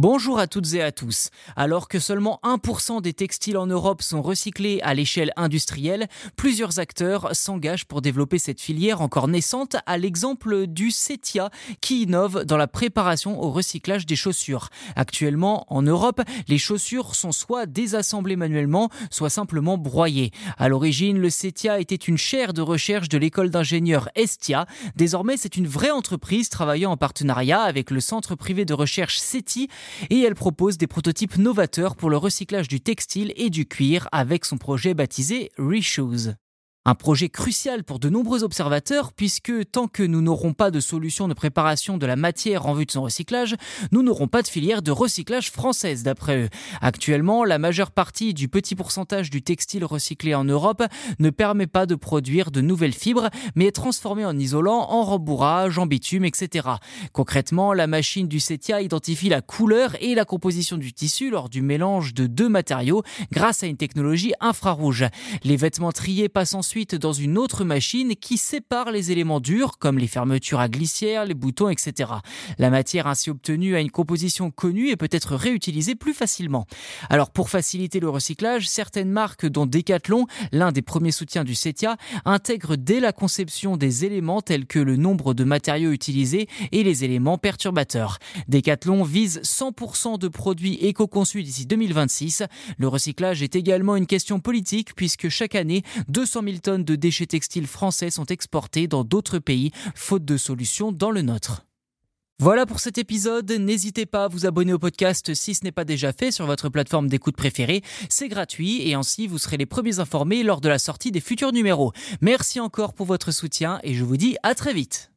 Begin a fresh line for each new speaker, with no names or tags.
Bonjour à toutes et à tous. Alors que seulement 1% des textiles en Europe sont recyclés à l'échelle industrielle, plusieurs acteurs s'engagent pour développer cette filière encore naissante à l'exemple du CETIA qui innove dans la préparation au recyclage des chaussures. Actuellement, en Europe, les chaussures sont soit désassemblées manuellement, soit simplement broyées. À l'origine, le CETIA était une chaire de recherche de l'école d'ingénieurs Estia. Désormais, c'est une vraie entreprise travaillant en partenariat avec le centre privé de recherche CETI et elle propose des prototypes novateurs pour le recyclage du textile et du cuir avec son projet baptisé Reshoes. Un projet crucial pour de nombreux observateurs puisque tant que nous n'aurons pas de solution de préparation de la matière en vue de son recyclage, nous n'aurons pas de filière de recyclage française d'après eux. Actuellement, la majeure partie du petit pourcentage du textile recyclé en Europe ne permet pas de produire de nouvelles fibres mais est transformé en isolant, en rembourrage, en bitume, etc. Concrètement, la machine du CETIA identifie la couleur et la composition du tissu lors du mélange de deux matériaux grâce à une technologie infrarouge. Les vêtements triés passent ensuite dans une autre machine qui sépare les éléments durs comme les fermetures à glissière, les boutons, etc. La matière ainsi obtenue a une composition connue et peut être réutilisée plus facilement. Alors pour faciliter le recyclage, certaines marques dont Decathlon, l'un des premiers soutiens du CETIA, intègrent dès la conception des éléments tels que le nombre de matériaux utilisés et les éléments perturbateurs. Decathlon vise 100% de produits éco-conçus d'ici 2026. Le recyclage est également une question politique puisque chaque année 200 000 de déchets textiles français sont exportés dans d'autres pays, faute de solutions dans le nôtre. Voilà pour cet épisode. N'hésitez pas à vous abonner au podcast si ce n'est pas déjà fait sur votre plateforme d'écoute préférée. C'est gratuit et ainsi vous serez les premiers informés lors de la sortie des futurs numéros. Merci encore pour votre soutien et je vous dis à très vite.